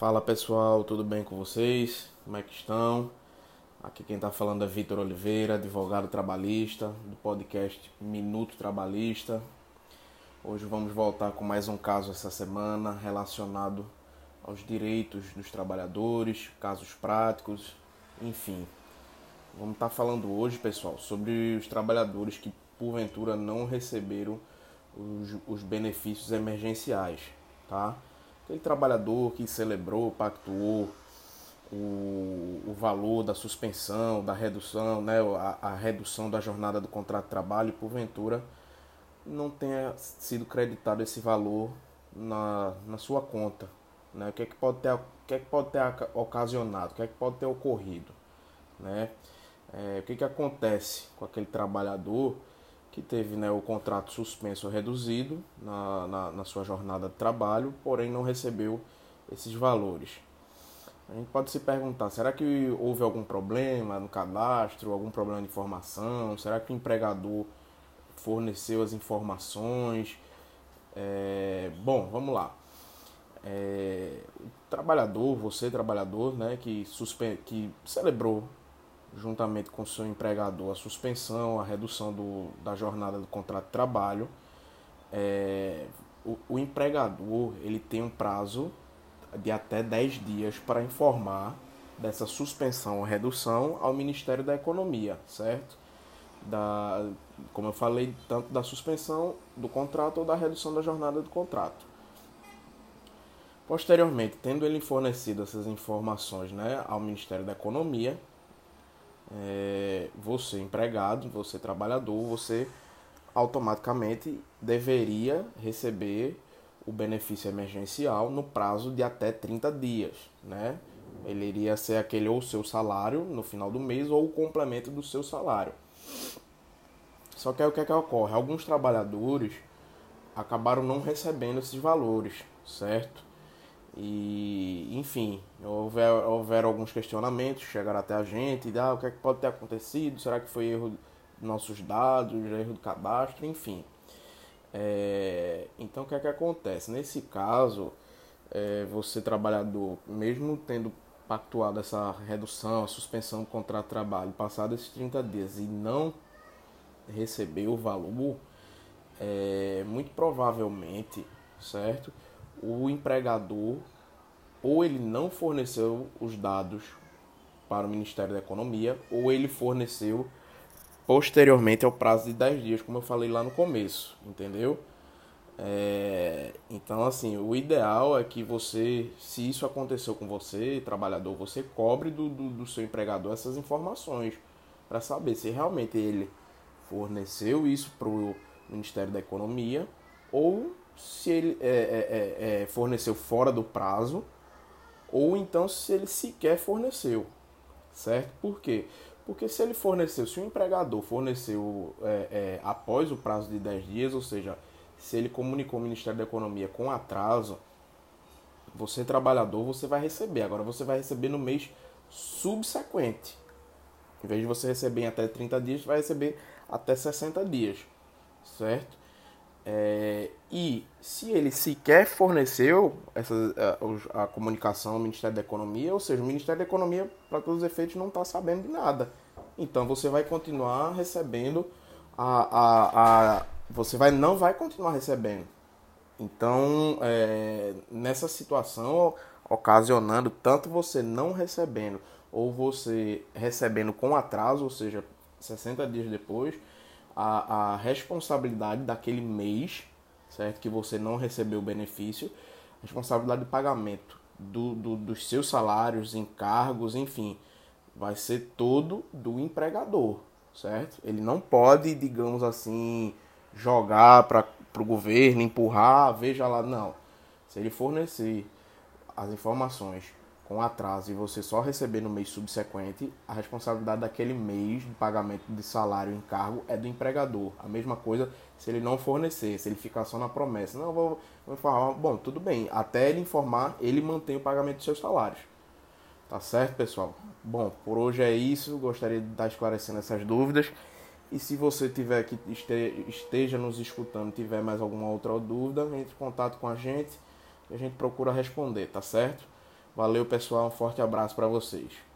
Fala pessoal, tudo bem com vocês? Como é que estão? Aqui quem está falando é Vitor Oliveira, advogado trabalhista do podcast Minuto Trabalhista. Hoje vamos voltar com mais um caso essa semana relacionado aos direitos dos trabalhadores, casos práticos, enfim. Vamos estar tá falando hoje, pessoal, sobre os trabalhadores que porventura não receberam os, os benefícios emergenciais, tá? Aquele trabalhador que celebrou, pactuou o, o valor da suspensão, da redução, né, a, a redução da jornada do contrato de trabalho e porventura não tenha sido creditado esse valor na, na sua conta. Né? O, que é que pode ter, o que é que pode ter ocasionado? O que é que pode ter ocorrido? Né? É, o que, é que acontece com aquele trabalhador que teve né, o contrato suspenso reduzido na, na, na, sua jornada de trabalho, porém não recebeu esses valores. A gente pode se perguntar, será que houve algum problema no cadastro, algum problema de informação? Será que o empregador forneceu as informações? É, bom, vamos lá. É, o trabalhador, você trabalhador, né, que, suspe que celebrou juntamente com seu empregador, a suspensão, a redução do, da jornada do contrato de trabalho, é, o, o, empregador ele tem um prazo de até 10 dias para informar dessa suspensão ou redução ao Ministério da Economia, certo? Da, como eu falei, tanto da suspensão do contrato ou da redução da jornada do contrato. Posteriormente, tendo ele fornecido essas informações né, ao Ministério da Economia, é, você empregado, você trabalhador, você automaticamente deveria receber o benefício emergencial no prazo de até 30 dias, né? Ele iria ser aquele ou seu salário no final do mês ou o complemento do seu salário. Só que aí o que é que ocorre? Alguns trabalhadores acabaram não recebendo esses valores, certo? E, enfim, houver, houver alguns questionamentos, chegaram até a gente, ah, o que, é que pode ter acontecido, será que foi erro dos nossos dados, erro do cadastro, enfim. É, então, o que é que acontece? Nesse caso, é, você trabalhador, mesmo tendo pactuado essa redução, a suspensão do contrato de trabalho, passado esses 30 dias e não recebeu o valor, é, muito provavelmente, certo? O empregador ou ele não forneceu os dados para o Ministério da Economia ou ele forneceu posteriormente ao prazo de 10 dias, como eu falei lá no começo, entendeu? É, então, assim, o ideal é que você, se isso aconteceu com você, trabalhador, você cobre do, do, do seu empregador essas informações para saber se realmente ele forneceu isso para o Ministério da Economia ou se ele é, é, é, é, forneceu fora do prazo ou então se ele sequer forneceu, certo? Por quê? Porque se ele forneceu, se o empregador forneceu é, é, após o prazo de 10 dias, ou seja, se ele comunicou ao Ministério da Economia com atraso, você trabalhador, você vai receber. Agora você vai receber no mês subsequente. Em vez de você receber em até 30 dias, vai receber até 60 dias, certo? É, e se ele sequer forneceu essa, a, a, comunicação ao Ministério da Economia, ou seja, o Ministério da Economia, para todos os efeitos, não está sabendo de nada. Então você vai continuar recebendo a, a, a você vai não vai continuar recebendo. Então é, nessa situação ocasionando tanto você não recebendo ou você recebendo com atraso, ou seja, 60 dias depois, a, a responsabilidade daquele mês, certo? Que você não recebeu o benefício, responsabilidade de pagamento do, do, dos seus salários, encargos, enfim, vai ser todo do empregador, certo? Ele não pode, digamos assim, jogar para o governo, empurrar, veja lá, não. Se ele fornecer as informações com atraso e você só receber no mês subsequente, a responsabilidade daquele mês de pagamento de salário e encargo é do empregador. A mesma coisa se ele não fornecer, se ele ficar só na promessa. Não, vou, vou informar. Bom, tudo bem. Até ele informar, ele mantém o pagamento dos seus salários. Tá certo, pessoal? Bom, por hoje é isso. Gostaria de estar esclarecendo essas dúvidas. E se você tiver que esteja nos escutando, tiver mais alguma outra dúvida, entre em contato com a gente e a gente procura responder, tá certo? Valeu, pessoal. Um forte abraço para vocês.